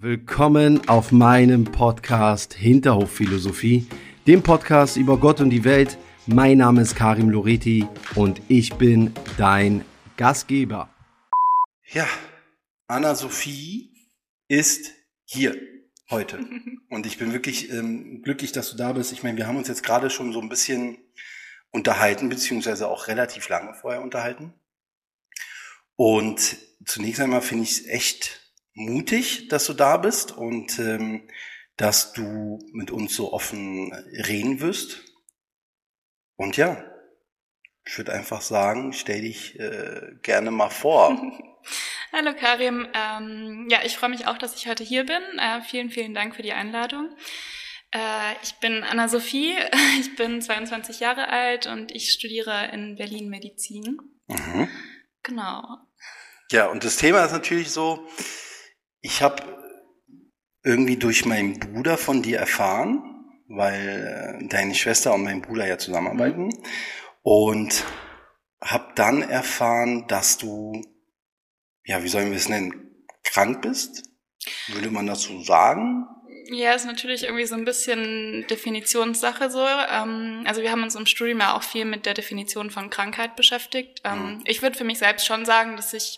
Willkommen auf meinem Podcast Hinterhofphilosophie, dem Podcast über Gott und die Welt. Mein Name ist Karim Loreti und ich bin dein Gastgeber. Ja, Anna-Sophie ist hier heute. Und ich bin wirklich ähm, glücklich, dass du da bist. Ich meine, wir haben uns jetzt gerade schon so ein bisschen unterhalten, beziehungsweise auch relativ lange vorher unterhalten. Und zunächst einmal finde ich es echt mutig, dass du da bist und ähm, dass du mit uns so offen reden wirst. Und ja, ich würde einfach sagen, stell dich äh, gerne mal vor. Hallo Karim, ähm, ja, ich freue mich auch, dass ich heute hier bin. Äh, vielen, vielen Dank für die Einladung. Äh, ich bin Anna-Sophie, ich bin 22 Jahre alt und ich studiere in Berlin Medizin. Mhm. Genau. Ja, und das Thema ist natürlich so, ich habe irgendwie durch meinen Bruder von dir erfahren, weil äh, deine Schwester und mein Bruder ja zusammenarbeiten mhm. und habe dann erfahren, dass du, ja, wie sollen wir es nennen, krank bist? Würde man so sagen? Ja, ist natürlich irgendwie so ein bisschen Definitionssache so. Ähm, also wir haben uns im Studium ja auch viel mit der Definition von Krankheit beschäftigt. Ähm, mhm. Ich würde für mich selbst schon sagen, dass ich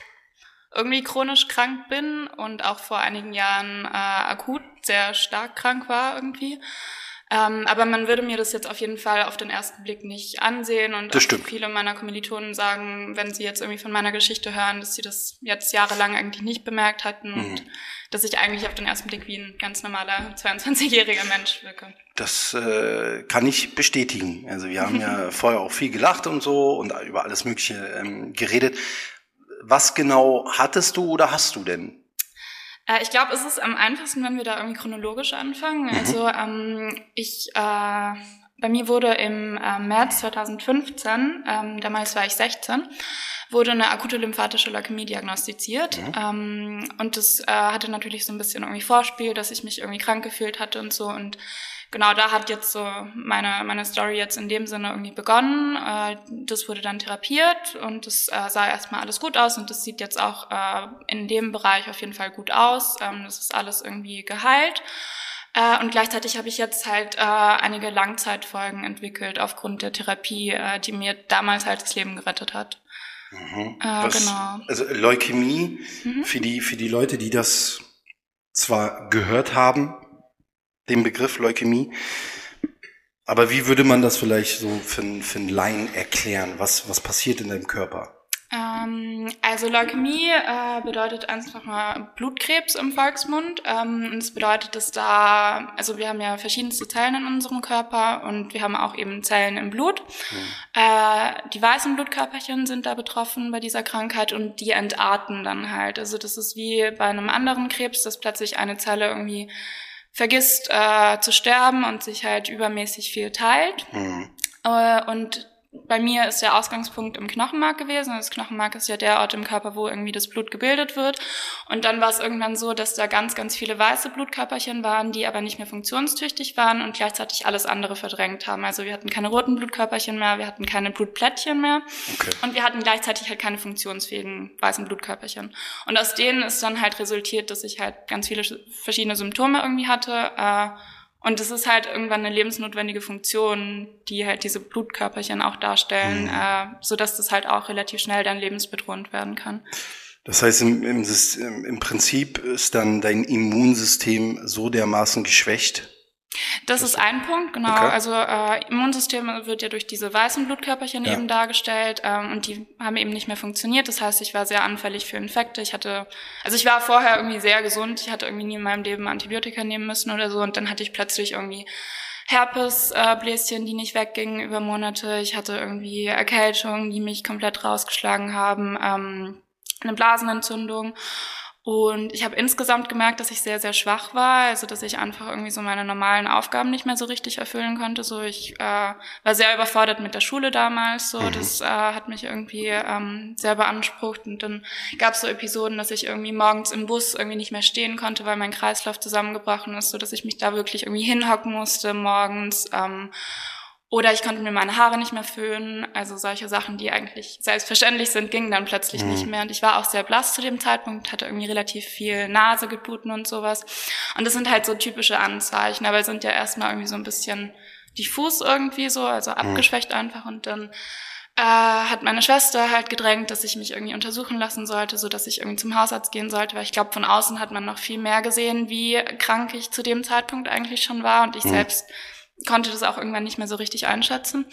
irgendwie chronisch krank bin und auch vor einigen Jahren äh, akut sehr stark krank war irgendwie. Ähm, aber man würde mir das jetzt auf jeden Fall auf den ersten Blick nicht ansehen und das stimmt. viele meiner Kommilitonen sagen, wenn sie jetzt irgendwie von meiner Geschichte hören, dass sie das jetzt jahrelang eigentlich nicht bemerkt hatten mhm. und dass ich eigentlich auf den ersten Blick wie ein ganz normaler 22-jähriger Mensch wirke. Das äh, kann ich bestätigen. Also wir haben ja vorher auch viel gelacht und so und über alles Mögliche ähm, geredet was genau hattest du oder hast du denn? Äh, ich glaube, es ist am einfachsten, wenn wir da irgendwie chronologisch anfangen. Mhm. Also ähm, ich, äh, bei mir wurde im äh, März 2015, ähm, damals war ich 16, wurde eine akute lymphatische Leukämie diagnostiziert. Mhm. Ähm, und das äh, hatte natürlich so ein bisschen irgendwie Vorspiel, dass ich mich irgendwie krank gefühlt hatte und so. Und genau da hat jetzt so meine, meine Story jetzt in dem Sinne irgendwie begonnen. Äh, das wurde dann therapiert und es äh, sah erstmal alles gut aus und das sieht jetzt auch äh, in dem Bereich auf jeden Fall gut aus. Ähm, das ist alles irgendwie geheilt. Äh, und gleichzeitig habe ich jetzt halt äh, einige Langzeitfolgen entwickelt aufgrund der Therapie, äh, die mir damals halt das Leben gerettet hat. Mhm. Äh, Was, genau. Also Leukämie, mhm. für, die, für die Leute, die das zwar gehört haben, den Begriff Leukämie. Aber wie würde man das vielleicht so für, für einen Laien erklären? Was, was passiert in deinem Körper? Ähm, also Leukämie äh, bedeutet einfach mal Blutkrebs im Volksmund. Ähm, und es bedeutet, dass da, also wir haben ja verschiedenste Zellen in unserem Körper und wir haben auch eben Zellen im Blut. Mhm. Äh, die weißen Blutkörperchen sind da betroffen bei dieser Krankheit und die entarten dann halt. Also das ist wie bei einem anderen Krebs, dass plötzlich eine Zelle irgendwie vergisst äh, zu sterben und sich halt übermäßig viel teilt. Mhm. Äh, und bei mir ist der Ausgangspunkt im Knochenmark gewesen. Das Knochenmark ist ja der Ort im Körper, wo irgendwie das Blut gebildet wird. Und dann war es irgendwann so, dass da ganz, ganz viele weiße Blutkörperchen waren, die aber nicht mehr funktionstüchtig waren und gleichzeitig alles andere verdrängt haben. Also wir hatten keine roten Blutkörperchen mehr, wir hatten keine Blutplättchen mehr okay. und wir hatten gleichzeitig halt keine funktionsfähigen weißen Blutkörperchen. Und aus denen ist dann halt resultiert, dass ich halt ganz viele verschiedene Symptome irgendwie hatte. Äh, und es ist halt irgendwann eine lebensnotwendige Funktion, die halt diese Blutkörperchen auch darstellen, mhm. äh, so dass das halt auch relativ schnell dann lebensbedrohend werden kann. Das heißt, im, im, im Prinzip ist dann dein Immunsystem so dermaßen geschwächt, das, ist ein Punkt, genau. Okay. Also äh, Immunsystem wird ja durch diese weißen Blutkörperchen ja. eben dargestellt ähm, und die haben eben nicht mehr funktioniert. Das heißt, ich war sehr anfällig für Infekte. Ich hatte, also ich war vorher irgendwie sehr gesund. Ich hatte irgendwie nie in meinem Leben Antibiotika nehmen müssen oder so und dann hatte ich plötzlich irgendwie Herpesbläschen, äh, die nicht weggingen über Monate. Ich hatte irgendwie Erkältungen, die mich komplett rausgeschlagen haben, ähm, eine Blasenentzündung. Und ich habe insgesamt gemerkt, dass ich sehr, sehr schwach war, also dass ich einfach irgendwie so meine normalen Aufgaben nicht mehr so richtig erfüllen konnte. So ich äh, war sehr überfordert mit der Schule damals, so mhm. das äh, hat mich irgendwie ähm, sehr beansprucht. Und dann gab es so Episoden, dass ich irgendwie morgens im Bus irgendwie nicht mehr stehen konnte, weil mein Kreislauf zusammengebrochen ist, so dass ich mich da wirklich irgendwie hinhocken musste morgens. Ähm, Oder ich konnte mir meine Haare nicht mehr föhnen. Also solche Sachen, die eigentlich selbstverständlich sind, gingen dann plötzlich mhm. nicht mehr. Und ich war auch sehr blass zu dem Zeitpunkt, hatte irgendwie relativ viel Nase gebluten und sowas. Und das sind halt so typische Anzeichen, aber sind ja erstmal irgendwie so ein bisschen diffus irgendwie so, also mhm. abgeschwächt mhm. einfach. Und dann äh, hat meine Schwester halt gedrängt, dass ich mich irgendwie untersuchen lassen sollte, so dass ich irgendwie zum Hausarzt gehen sollte, weil ich glaube, von außen hat man noch viel mehr gesehen, wie krank ich zu dem Zeitpunkt eigentlich schon war. Und ich mhm. selbst konnte das auch irgendwann nicht mehr so richtig einschätzen.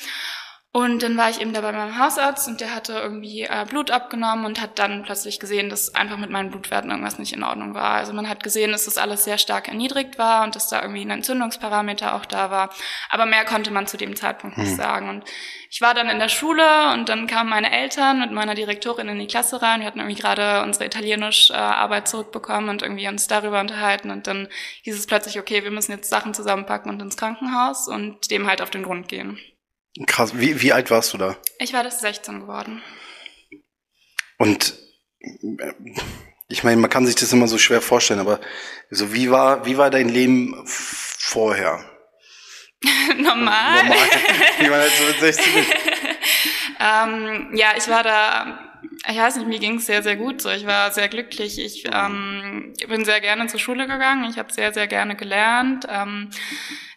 Und dann war ich eben da bei meinem Hausarzt und der hatte irgendwie äh, Blut abgenommen und hat dann plötzlich gesehen, dass einfach mit meinen Blutwerten irgendwas nicht in Ordnung war. Also man hat gesehen, dass das alles sehr stark erniedrigt war und dass da irgendwie ein Entzündungsparameter auch da war. Aber mehr konnte man zu dem Zeitpunkt nicht hm. sagen. Und ich war dann in der Schule und dann kamen meine Eltern mit meiner Direktorin in die Klasse rein. Wir hatten irgendwie gerade unsere Italienisch-Arbeit äh, zurückbekommen und irgendwie uns darüber unterhalten. Und dann hieß es plötzlich, okay, wir müssen jetzt Sachen zusammenpacken und ins Krankenhaus und dem halt auf den Grund gehen. Krass. Wie, wie alt warst du da? Ich war das 16 geworden. Und ich meine, man kann sich das immer so schwer vorstellen, aber so wie war, wie war dein Leben vorher? Normal. Normal. Wie man halt so mit 16 ähm, ja, ich war da ich weiß nicht, mir ging es sehr, sehr gut so. Ich war sehr glücklich. Ich ähm, bin sehr gerne zur Schule gegangen. Ich habe sehr, sehr gerne gelernt. Ähm,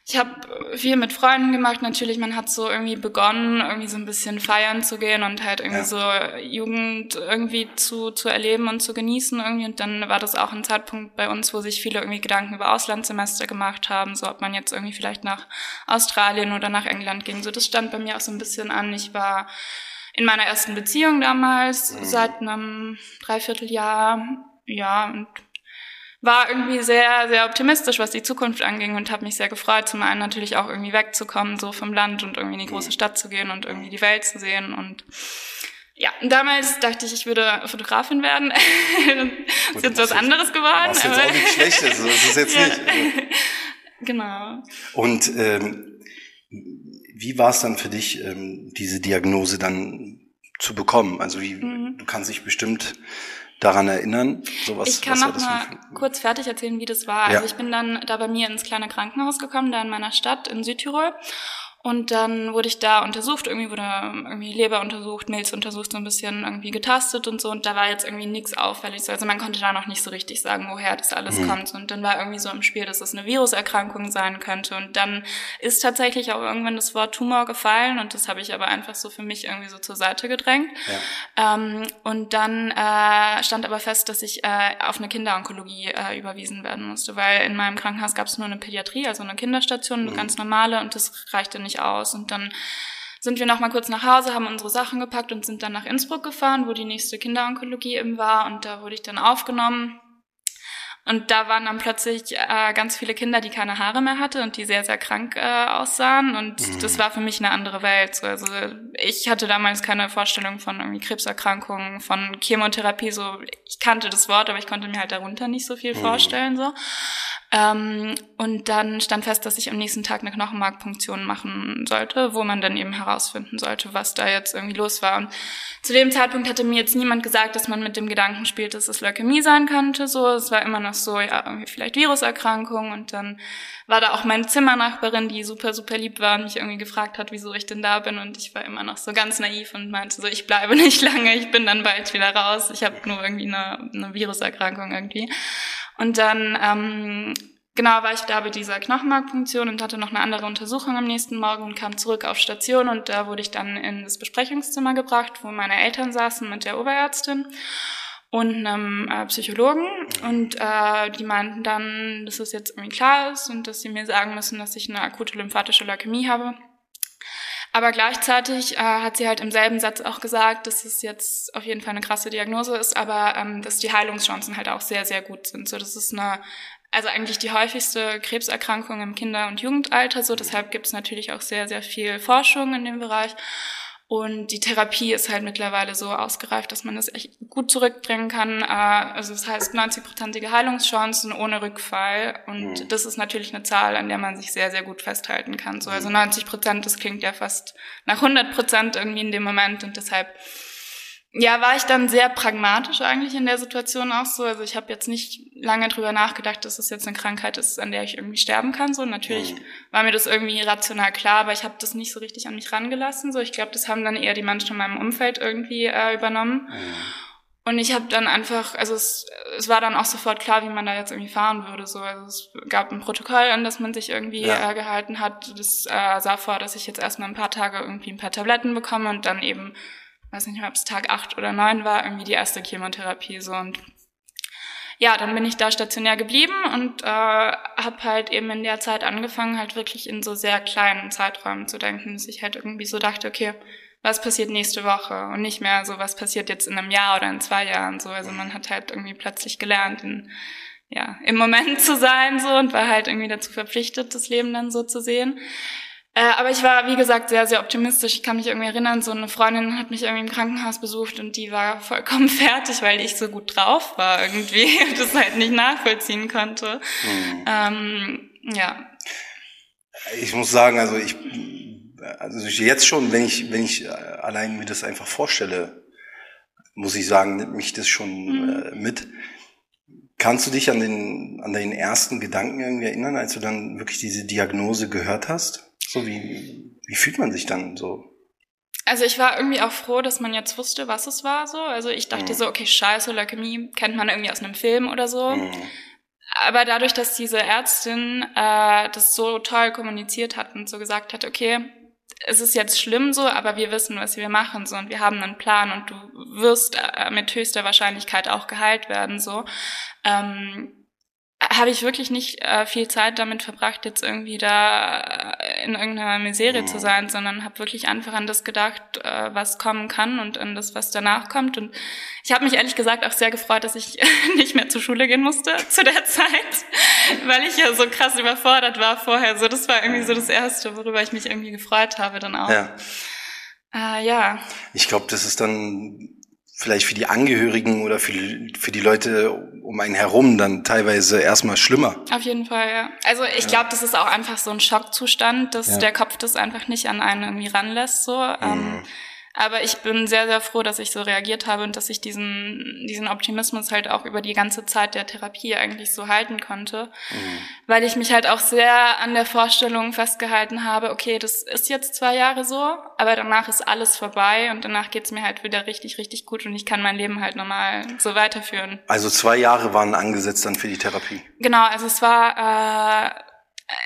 ich habe viel mit Freunden gemacht. Natürlich, man hat so irgendwie begonnen, irgendwie so ein bisschen feiern zu gehen und halt irgendwie ja. so Jugend irgendwie zu, zu erleben und zu genießen irgendwie. Und dann war das auch ein Zeitpunkt bei uns, wo sich viele irgendwie Gedanken über Auslandssemester gemacht haben, so ob man jetzt irgendwie vielleicht nach Australien oder nach England ging. So, das stand bei mir auch so ein bisschen an. Ich war in meiner ersten Beziehung damals, mhm. seit einem Dreivierteljahr, ja, und war irgendwie sehr, sehr optimistisch, was die Zukunft anging und habe mich sehr gefreut, zum einen natürlich auch irgendwie wegzukommen, so vom Land und irgendwie in die große mhm. Stadt zu gehen und irgendwie die Welt zu sehen und ja, damals dachte ich, ich würde Fotografin werden. das ist jetzt was anderes geworden. Was jetzt auch nicht schlecht ist, das ist jetzt ja. nicht. Genau. Und ähm, wie war es dann für dich, ähm, diese Diagnose dann zu bekommen? Also wie, mhm. du kannst dich bestimmt daran erinnern? Sowas, ich kann noch mal kurz fertig erzählen, wie das war. Ja. Also ich bin dann da bei mir ins kleine Krankenhaus gekommen, da in meiner Stadt in Südtirol. Und dann wurde ich da untersucht, irgendwie wurde irgendwie Leber untersucht, Milz untersucht, so ein bisschen irgendwie getastet und so. Und da war jetzt irgendwie nichts auffällig. Also man konnte da noch nicht so richtig sagen, woher das alles mhm. kommt. Und dann war irgendwie so im Spiel, dass es eine Viruserkrankung sein könnte. Und dann ist tatsächlich auch irgendwann das Wort Tumor gefallen. Und das habe ich aber einfach so für mich irgendwie so zur Seite gedrängt. Ja. Ähm, und dann äh, stand aber fest, dass ich äh, auf eine Kinderonkologie äh, überwiesen werden musste. Weil in meinem Krankenhaus gab es nur eine Pädiatrie, also eine Kinderstation, eine mhm. ganz normale. Und das reichte nicht nicht aus. Und dann sind wir noch mal kurz nach Hause, haben unsere Sachen gepackt und sind dann nach Innsbruck gefahren, wo die nächste Kinderonkologie eben war. Und da wurde ich dann aufgenommen. Und da waren dann plötzlich äh, ganz viele Kinder, die keine Haare mehr hatte und die sehr, sehr krank äh, aussahen. Und mhm. das war für mich eine andere Welt. So, also ich hatte damals keine Vorstellung von irgendwie Krebserkrankungen, von Chemotherapie. So, ich kannte das Wort, aber ich konnte mir halt darunter nicht so viel mhm. vorstellen. So. Ähm, und dann stand fest, dass ich am nächsten Tag eine Knochenmarkpunktion machen sollte, wo man dann eben herausfinden sollte, was da jetzt irgendwie los war. Und zu dem Zeitpunkt hatte mir jetzt niemand gesagt, dass man mit dem Gedanken spielt, dass es Leukämie sein könnte. So, es war immer noch so, ja, irgendwie vielleicht Viruserkrankung. Und dann war da auch meine Zimmernachbarin, die super, super lieb war und mich irgendwie gefragt hat, wieso ich denn da bin. Und ich war immer noch so ganz naiv und meinte so, ich bleibe nicht lange, ich bin dann bald wieder raus. Ich habe nur irgendwie eine, eine Viruserkrankung irgendwie. Und dann, ähm, genau, war ich da bei dieser Knochenmarkpunktion und hatte noch eine andere Untersuchung am nächsten Morgen und kam zurück auf Station und da wurde ich dann in das Besprechungszimmer gebracht, wo meine Eltern saßen mit der Oberärztin und einem äh, Psychologen und äh, die meinten dann, dass es jetzt irgendwie klar ist und dass sie mir sagen müssen, dass ich eine akute lymphatische Leukämie habe. Aber gleichzeitig äh, hat sie halt im selben Satz auch gesagt, dass es jetzt auf jeden Fall eine krasse Diagnose ist, aber ähm, dass die Heilungschancen halt auch sehr, sehr gut sind. So, das ist eine, also eigentlich die häufigste Krebserkrankung im Kinder- und Jugendalter. So, deshalb gibt es natürlich auch sehr, sehr viel Forschung in dem Bereich. Und die Therapie ist halt mittlerweile so ausgereift, dass man das echt gut zurückbringen kann. Äh, also das heißt 90-prozentige Heilungschancen ohne Rückfall. Und mhm. das ist natürlich eine Zahl, an der man sich sehr, sehr gut festhalten kann. So, also 90 mhm. Prozent, das klingt ja fast nach 100 Prozent irgendwie in dem Moment. Und deshalb ja, war ich dann sehr pragmatisch eigentlich in der Situation auch so. Also ich habe jetzt nicht lange drüber nachgedacht, dass es jetzt eine Krankheit ist, an der ich irgendwie sterben kann. So natürlich mhm. war mir das irgendwie rational klar, aber ich habe das nicht so richtig an mich rangelassen. So ich glaube, das haben dann eher die Menschen in meinem Umfeld irgendwie äh, übernommen. Mhm. Und ich habe dann einfach, also es, es war dann auch sofort klar, wie man da jetzt irgendwie fahren würde. So, also es gab ein Protokoll, an das man sich irgendwie ja. äh, gehalten hat. Das äh, sah vor, dass ich jetzt erstmal ein paar Tage irgendwie ein paar Tabletten bekomme und dann eben weiß nicht mehr, ob es Tag acht oder neun war, irgendwie die erste Chemotherapie so und ja, dann bin ich da stationär geblieben und äh, habe halt eben in der Zeit angefangen, halt wirklich in so sehr kleinen Zeiträumen zu denken, dass ich halt irgendwie so dachte, okay, was passiert nächste Woche und nicht mehr so, was passiert jetzt in einem Jahr oder in zwei Jahren so. Also man hat halt irgendwie plötzlich gelernt, in, ja, im Moment zu sein so und war halt irgendwie dazu verpflichtet, das Leben dann so zu sehen. Äh, aber ich war, wie gesagt, sehr, sehr optimistisch. Ich kann mich irgendwie erinnern, so eine Freundin hat mich irgendwie im Krankenhaus besucht und die war vollkommen fertig, weil ich so gut drauf war irgendwie und das halt nicht nachvollziehen konnte. Mhm. Ähm, ja. Ich muss sagen, also ich, also jetzt schon, wenn ich, wenn ich allein mir das einfach vorstelle, muss ich sagen, nimmt mich das schon mhm. äh, mit. Kannst du dich an den, an den ersten Gedanken irgendwie erinnern, als du dann wirklich diese Diagnose gehört hast? So wie, wie fühlt man sich dann so? Also ich war irgendwie auch froh, dass man jetzt wusste, was es war so. Also ich dachte mhm. so, okay, scheiße, Leukämie kennt man irgendwie aus einem Film oder so. Mhm. Aber dadurch, dass diese Ärztin äh, das so toll kommuniziert hat und so gesagt hat, okay, es ist jetzt schlimm so, aber wir wissen, was wir machen so und wir haben einen Plan und du wirst äh, mit höchster Wahrscheinlichkeit auch geheilt werden so. Ähm, habe ich wirklich nicht äh, viel Zeit damit verbracht, jetzt irgendwie da äh, in irgendeiner Miserie zu sein, sondern habe wirklich einfach an das gedacht, äh, was kommen kann und an das, was danach kommt. Und ich habe mich ehrlich gesagt auch sehr gefreut, dass ich nicht mehr zur Schule gehen musste zu der Zeit, weil ich ja so krass überfordert war vorher. So, das war irgendwie so das Erste, worüber ich mich irgendwie gefreut habe dann auch. Ja. Äh, ja. Ich glaube, das ist dann vielleicht für die Angehörigen oder für für die Leute um einen herum dann teilweise erstmal schlimmer. Auf jeden Fall, ja. Also ich ja. glaube, das ist auch einfach so ein Schockzustand, dass ja. der Kopf das einfach nicht an einen irgendwie ranlässt. So. Mhm. Ähm, aber ich bin sehr, sehr froh, dass ich so reagiert habe und dass ich diesen, diesen Optimismus halt auch über die ganze Zeit der Therapie eigentlich so halten konnte. Mhm. Weil ich mich halt auch sehr an der Vorstellung festgehalten habe, okay, das ist jetzt zwei Jahre so, aber danach ist alles vorbei und danach geht's mir halt wieder richtig, richtig gut und ich kann mein Leben halt normal so weiterführen. Also zwei Jahre waren angesetzt dann für die Therapie? Genau, also es war... Äh,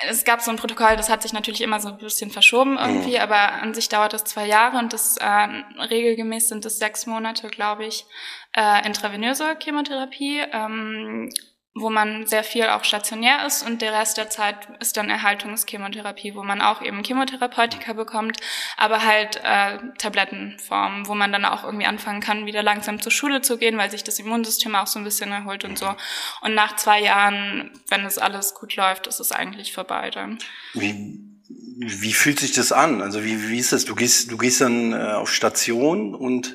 es gab so ein Protokoll, das hat sich natürlich immer so ein bisschen verschoben irgendwie, mhm. aber an sich dauert das zwei Jahre und das äh, regelgemäß sind es sechs Monate, glaube ich, äh, intravenöse Chemotherapie. Ähm, wo man sehr viel auch stationär ist und der Rest der Zeit ist dann Erhaltungschemotherapie, wo man auch eben Chemotherapeutika bekommt, aber halt äh, Tablettenform, wo man dann auch irgendwie anfangen kann, wieder langsam zur Schule zu gehen, weil sich das Immunsystem auch so ein bisschen erholt und so. Und nach zwei Jahren, wenn es alles gut läuft, ist es eigentlich vorbei dann. Wie, wie fühlt sich das an? Also wie, wie ist das? Du gehst, du gehst dann äh, auf Station und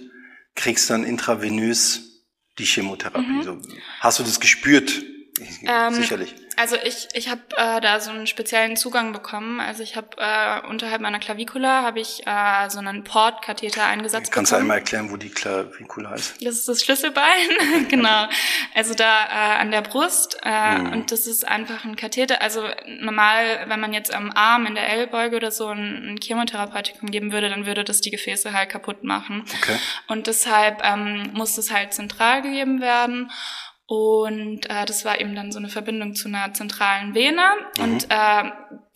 kriegst dann intravenös die Chemotherapie. Mhm. So, hast du das gespürt? Ähm, Sicherlich. Also ich, ich habe äh, da so einen speziellen Zugang bekommen. Also ich habe äh, unterhalb meiner Klavikula habe ich äh, so einen Portkatheter eingesetzt. Kannst bekommen. du einmal erklären, wo die Klavikula ist? Das ist das Schlüsselbein, genau. Also da äh, an der Brust äh, mhm. und das ist einfach ein Katheter. Also normal, wenn man jetzt am Arm in der Ellbeuge oder so ein, ein Chemotherapeutikum geben würde, dann würde das die Gefäße halt kaputt machen. Okay. Und deshalb ähm, muss es halt zentral gegeben werden. Und äh, das war eben dann so eine Verbindung zu einer zentralen Vene. Mhm. Und äh,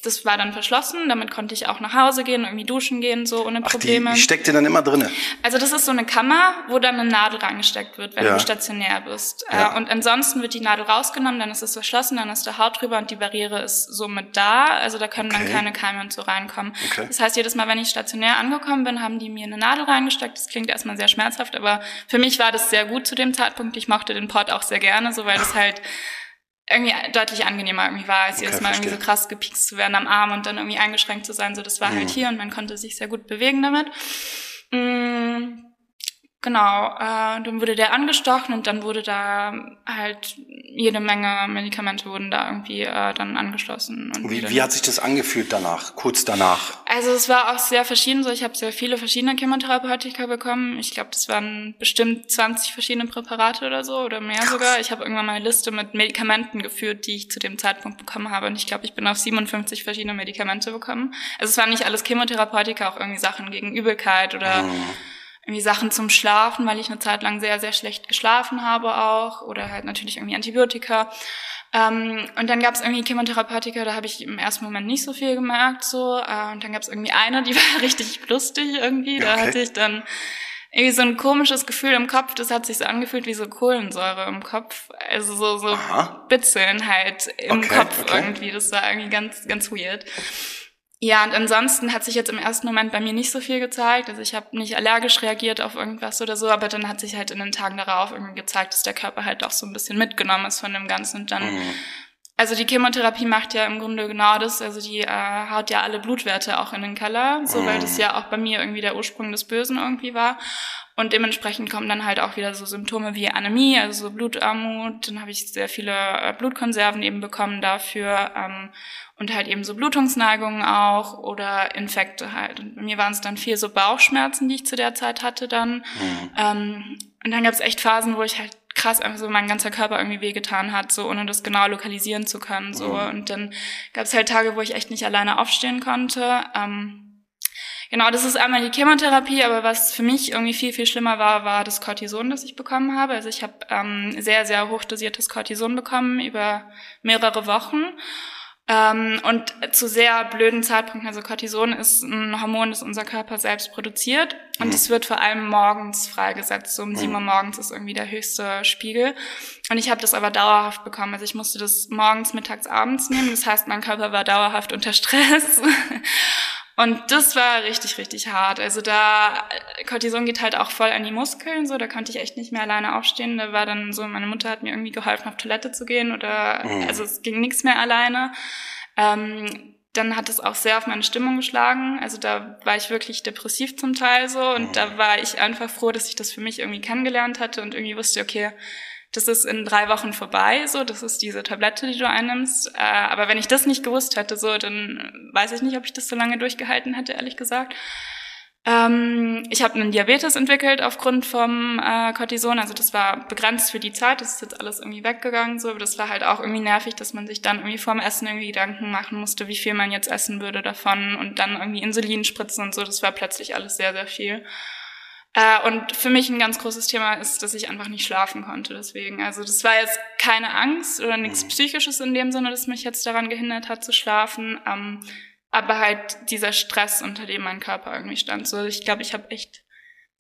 das war dann verschlossen, damit konnte ich auch nach Hause gehen, irgendwie duschen gehen, so ohne Probleme. Ach, die, steckt ihr dann immer drinne? Also das ist so eine Kammer, wo dann eine Nadel reingesteckt wird, wenn ja. du stationär bist. Ja. Äh, und ansonsten wird die Nadel rausgenommen, dann ist es verschlossen, dann ist der Haut drüber und die Barriere ist somit da. Also da können okay. dann keine Keime und so reinkommen. Okay. Das heißt, jedes Mal, wenn ich stationär angekommen bin, haben die mir eine Nadel reingesteckt. Das klingt erstmal sehr schmerzhaft, aber für mich war das sehr gut zu dem Zeitpunkt. Ich mochte den Port auch sehr gerne, so weil das halt irgendwie deutlich angenehmer irgendwie war, als okay, jedes Mal verstehe. irgendwie so krass gepiekst zu werden am Arm und dann irgendwie eingeschränkt zu sein. So, das war halt mhm. halt hier und man konnte sich sehr gut bewegen damit. Mhm. Genau, äh, dann wurde der angestochen und dann wurde da halt jede Menge Medikamente wurden da irgendwie äh, dann angeschlossen. Und wie, wie hat sich das angefühlt danach, kurz danach? Also es war auch sehr verschieden so. Ich habe sehr viele verschiedene Chemotherapeutika bekommen. Ich glaube, das waren bestimmt 20 verschiedene Präparate oder so oder mehr Krass. sogar. Ich habe irgendwann mal eine Liste mit Medikamenten geführt, die ich zu dem Zeitpunkt bekommen habe. Und ich glaube, ich bin auf 57 verschiedene Medikamente bekommen. Also es waren nicht alles Chemotherapeutika, auch irgendwie Sachen gegen Übelkeit oder... Mhm irgendwie Sachen zum Schlafen, weil ich eine Zeit lang sehr, sehr schlecht geschlafen habe auch oder halt natürlich irgendwie Antibiotika. Ähm, und dann gab es irgendwie Chemotherapeutika, da habe ich im ersten Moment nicht so viel gemerkt so. Äh, und dann gab es irgendwie eine, die war richtig lustig irgendwie. Da okay. hatte ich dann irgendwie so ein komisches Gefühl im Kopf. Das hat sich so angefühlt wie so Kohlensäure im Kopf. Also so, so Bitzeln halt im okay, Kopf okay. irgendwie. Das war irgendwie ganz, ganz weird. Ja, und ansonsten hat sich jetzt im ersten Moment bei mir nicht so viel gezeigt. Also ich habe nicht allergisch reagiert auf irgendwas oder so, aber dann hat sich halt in den Tagen darauf irgendwie gezeigt, dass der Körper halt auch so ein bisschen mitgenommen ist von dem Ganzen. Und dann, mhm. also die Chemotherapie macht ja im Grunde genau das. Also die äh, haut ja alle Blutwerte auch in den Keller, so mhm. weil das ja auch bei mir irgendwie der Ursprung des Bösen irgendwie war. Und dementsprechend kommen dann halt auch wieder so Symptome wie Anämie, also so Blutarmut. Dann habe ich sehr viele äh, Blutkonserven eben bekommen dafür ähm, und halt eben so Blutungsneigungen auch oder Infekte halt. Und bei mir waren es dann viel so Bauchschmerzen, die ich zu der Zeit hatte dann. Mhm. Ähm, und dann gab es echt Phasen, wo ich halt krass einfach so mein ganzer Körper irgendwie wehgetan hat, so ohne das genau lokalisieren zu können. so mhm. Und dann gab es halt Tage, wo ich echt nicht alleine aufstehen konnte. Ähm, Genau, das ist einmal die Chemotherapie, aber was für mich irgendwie viel, viel schlimmer war, war das Cortison, das ich bekommen habe. Also ich habe ähm, sehr, sehr hochdosiertes Cortison bekommen über mehrere Wochen. Ähm, und zu sehr blöden Zeitpunkten, also Cortison ist ein Hormon, das unser Körper selbst produziert und mhm. es wird vor allem morgens freigesetzt. So um sieben Uhr mhm. morgens ist irgendwie der höchste Spiegel. Und ich habe das aber dauerhaft bekommen. Also ich musste das morgens, mittags, abends nehmen. Das heißt, mein Körper war dauerhaft unter Stress. Und das war richtig, richtig hart. Also da, Cortison geht halt auch voll an die Muskeln, so, da konnte ich echt nicht mehr alleine aufstehen. Da war dann so, meine Mutter hat mir irgendwie geholfen, auf Toilette zu gehen oder, mhm. also es ging nichts mehr alleine. Ähm, dann hat es auch sehr auf meine Stimmung geschlagen. Also da war ich wirklich depressiv zum Teil so und mhm. da war ich einfach froh, dass ich das für mich irgendwie kennengelernt hatte und irgendwie wusste, okay, das ist in drei Wochen vorbei, so, das ist diese Tablette, die du einnimmst. Äh, aber wenn ich das nicht gewusst hätte, so, dann weiß ich nicht, ob ich das so lange durchgehalten hätte, ehrlich gesagt. Ähm, ich habe einen Diabetes entwickelt aufgrund vom äh, Cortison, also das war begrenzt für die Zeit, das ist jetzt alles irgendwie weggegangen, so, aber das war halt auch irgendwie nervig, dass man sich dann irgendwie vorm Essen irgendwie Gedanken machen musste, wie viel man jetzt essen würde davon und dann irgendwie Insulin spritzen und so, das war plötzlich alles sehr, sehr viel. Äh, und für mich ein ganz großes Thema ist, dass ich einfach nicht schlafen konnte. Deswegen, also das war jetzt keine Angst oder nichts mhm. Psychisches in dem Sinne, das mich jetzt daran gehindert hat zu schlafen. Ähm, aber halt dieser Stress, unter dem mein Körper irgendwie stand. So, ich glaube, ich habe echt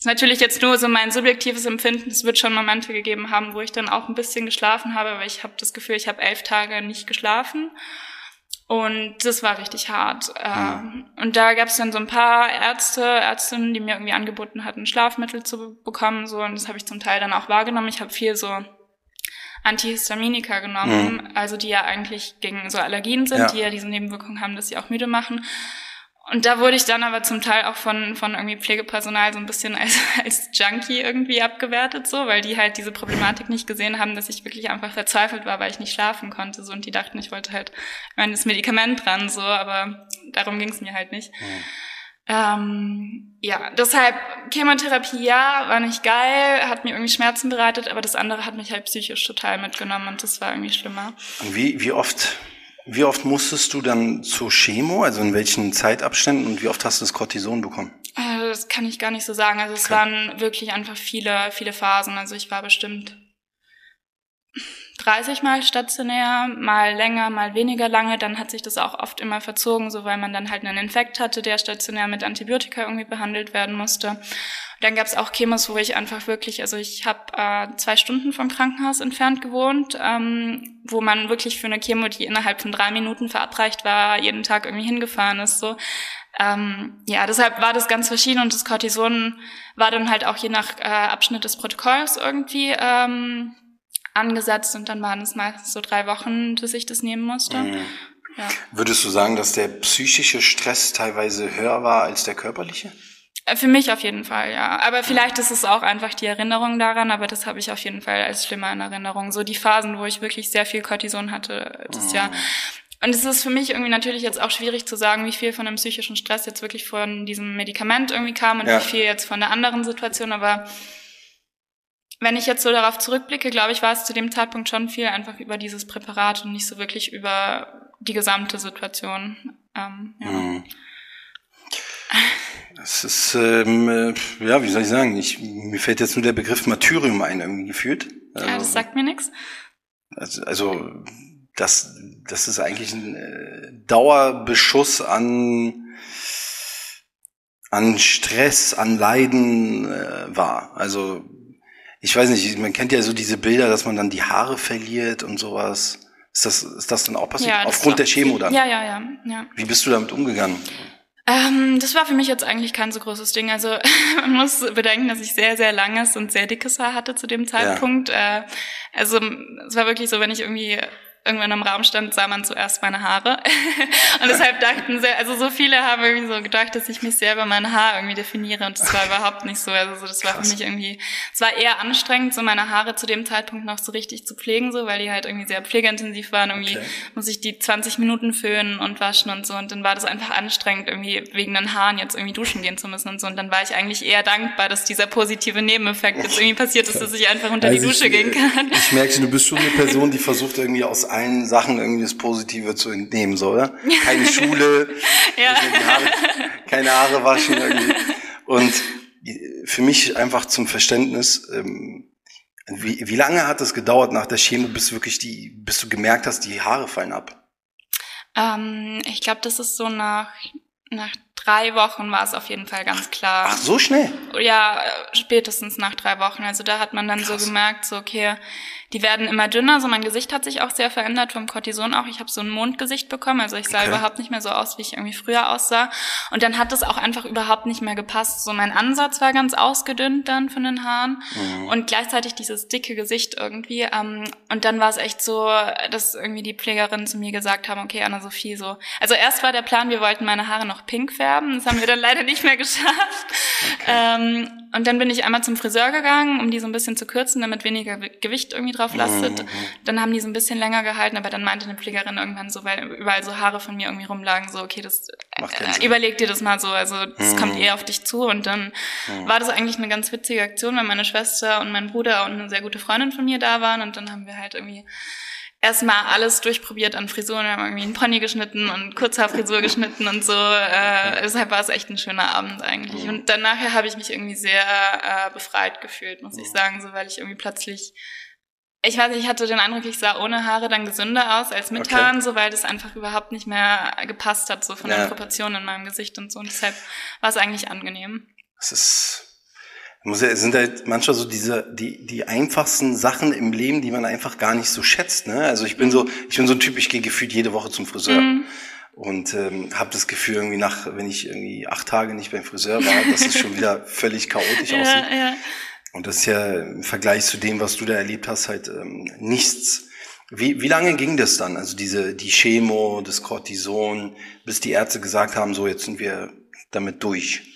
ist natürlich jetzt nur so mein subjektives Empfinden. Es wird schon Momente gegeben haben, wo ich dann auch ein bisschen geschlafen habe, aber ich habe das Gefühl, ich habe elf Tage nicht geschlafen. Und das war richtig hart. Mhm. Und da gab es dann so ein paar Ärzte, Ärztinnen, die mir irgendwie angeboten hatten, Schlafmittel zu bekommen. So, und das habe ich zum Teil dann auch wahrgenommen. Ich habe viel so Antihistaminika genommen, mhm. also die ja eigentlich gegen so Allergien sind, ja. die ja diese Nebenwirkungen haben, dass sie auch müde machen. Und da wurde ich dann aber zum Teil auch von, von irgendwie Pflegepersonal so ein bisschen als, als Junkie irgendwie abgewertet, so, weil die halt diese Problematik nicht gesehen haben, dass ich wirklich einfach verzweifelt war, weil ich nicht schlafen konnte, so, und die dachten, ich wollte halt das Medikament dran, so, aber darum ging es mir halt nicht. Mhm. Ähm, ja, deshalb Chemotherapie ja, war nicht geil, hat mir irgendwie Schmerzen bereitet, aber das andere hat mich halt psychisch total mitgenommen und das war irgendwie schlimmer. Und wie, wie oft wie oft musstest du dann zur Chemo, also in welchen Zeitabständen und wie oft hast du das Cortison bekommen? Also das kann ich gar nicht so sagen. Also es okay. waren wirklich einfach viele, viele Phasen. Also ich war bestimmt 30 Mal stationär, mal länger, mal weniger lange. Dann hat sich das auch oft immer verzogen, so weil man dann halt einen Infekt hatte, der stationär mit Antibiotika irgendwie behandelt werden musste. Dann gab es auch Chemos, wo ich einfach wirklich, also ich habe äh, zwei Stunden vom Krankenhaus entfernt gewohnt, ähm, wo man wirklich für eine Chemo, die innerhalb von drei Minuten verabreicht war, jeden Tag irgendwie hingefahren ist. So. Ähm, ja, deshalb war das ganz verschieden und das Cortison war dann halt auch je nach äh, Abschnitt des Protokolls irgendwie ähm, angesetzt und dann waren es meistens so drei Wochen, dass ich das nehmen musste. Mhm. Ja. Würdest du sagen, dass der psychische Stress teilweise höher war als der körperliche? Äh, für mich auf jeden Fall, ja. Aber vielleicht ist es auch einfach die Erinnerung daran, aber das habe ich auf jeden Fall als schlimmer in Erinnerung. So die Phasen, wo ich wirklich sehr viel Cortison hatte, das oh. Jahr. Und es ist für mich irgendwie natürlich jetzt auch schwierig zu sagen, wie viel von dem psychischen Stress jetzt wirklich von diesem Medikament irgendwie kam und ja. wie viel jetzt von der anderen Situation. Aber wenn ich jetzt so darauf zurückblicke, glaube ich, war es zu dem Zeitpunkt schon viel einfach über dieses Präparat und nicht so wirklich über die gesamte Situation. Ähm, ja. Mhm. Das ist, ähm, äh, ja, wie soll ich sagen, ich, mir fällt jetzt nur der Begriff Martyrium ein, irgendwie gefühlt. Ja, das also, sagt mir nichts. Also, also das, das ist eigentlich ein äh, Dauerbeschuss an, an Stress, an Leiden äh, war. Also ich weiß nicht, man kennt ja so diese Bilder, dass man dann die Haare verliert und sowas. Ist das, ist das dann auch passiert? Ja, Aufgrund der Chemo dann? Ja, ja, ja, ja. Wie bist du damit umgegangen? Ähm, das war für mich jetzt eigentlich kein so großes Ding. Also man muss bedenken, dass ich sehr, sehr langes und sehr dickes Haar hatte zu dem Zeitpunkt. Ja. Äh, also es war wirklich so, wenn ich irgendwie irgendwann im Raum stand, sah man zuerst meine Haare. und deshalb dachten sehr, also so viele haben irgendwie so gedacht, dass ich mich selber mein Haar irgendwie definiere und das war überhaupt nicht so. Also das war Krass. für mich irgendwie, es war eher anstrengend, so meine Haare zu dem Zeitpunkt noch so richtig zu pflegen, so, weil die halt irgendwie sehr pflegeintensiv waren. Irgendwie okay. muss ich die 20 Minuten föhnen und waschen und so und dann war das einfach anstrengend, irgendwie wegen den Haaren jetzt irgendwie duschen gehen zu müssen und so und dann war ich eigentlich eher dankbar, dass dieser positive Nebeneffekt jetzt irgendwie passiert ist, dass ich einfach unter also die Dusche ich, gehen kann. Ich merke, du bist schon eine Person, die versucht irgendwie aus allen Sachen irgendwie das Positive zu entnehmen, so, oder? Keine Schule, ja. Haare, keine Haare waschen irgendwie. Und für mich einfach zum Verständnis, ähm, wie, wie lange hat es gedauert nach der Chemo, bis wirklich die, bis du gemerkt hast, die Haare fallen ab? Ähm, ich glaube, das ist so nach, nach drei Wochen war es auf jeden Fall ganz klar. Ach, so schnell? Ja, spätestens nach drei Wochen. Also da hat man dann Krass. so gemerkt, so okay, die werden immer dünner. So mein Gesicht hat sich auch sehr verändert vom Cortison auch. Ich habe so ein Mondgesicht bekommen, also ich sah okay. überhaupt nicht mehr so aus, wie ich irgendwie früher aussah. Und dann hat es auch einfach überhaupt nicht mehr gepasst. So mein Ansatz war ganz ausgedünnt dann von den Haaren mhm. und gleichzeitig dieses dicke Gesicht irgendwie. Ähm, und dann war es echt so, dass irgendwie die Pflegerinnen zu mir gesagt haben, okay, Anna-Sophie, so. Also erst war der Plan, wir wollten meine Haare noch pink färben. Das haben wir dann leider nicht mehr geschafft. Okay. Ähm, und dann bin ich einmal zum Friseur gegangen, um die so ein bisschen zu kürzen, damit weniger Gewicht irgendwie drauf lastet. Mhm. Dann haben die so ein bisschen länger gehalten, aber dann meinte eine Pflegerin irgendwann so, weil überall so Haare von mir irgendwie rumlagen, so, okay, das äh, überleg dir das mal so, also das mhm. kommt eher auf dich zu. Und dann mhm. war das eigentlich eine ganz witzige Aktion, weil meine Schwester und mein Bruder und eine sehr gute Freundin von mir da waren und dann haben wir halt irgendwie erstmal alles durchprobiert an Frisuren. Wir haben irgendwie einen Pony geschnitten und Kurzhaarfrisur geschnitten und so. Äh, deshalb war es echt ein schöner Abend eigentlich. Und dann nachher habe ich mich irgendwie sehr äh, befreit gefühlt, muss ich sagen, so weil ich irgendwie plötzlich ich weiß nicht, ich hatte den Eindruck, ich sah ohne Haare dann gesünder aus als mit okay. Haaren, so weil das einfach überhaupt nicht mehr gepasst hat, so von ja. den Proportionen in meinem Gesicht und so. Und deshalb war es eigentlich angenehm. Es ist muss ja, es sind halt manchmal so diese die die einfachsten Sachen im Leben, die man einfach gar nicht so schätzt. Ne? Also ich bin so ich bin so ein Typ, ich gehe gefühlt jede Woche zum Friseur mhm. und ähm, habe das Gefühl irgendwie nach, wenn ich irgendwie acht Tage nicht beim Friseur war, dass es schon wieder völlig chaotisch ja, aussieht. Ja. Und das ist ja im Vergleich zu dem, was du da erlebt hast, halt ähm, nichts. Wie, wie lange ging das dann? Also diese die Chemo, das Cortison, bis die Ärzte gesagt haben, so jetzt sind wir damit durch.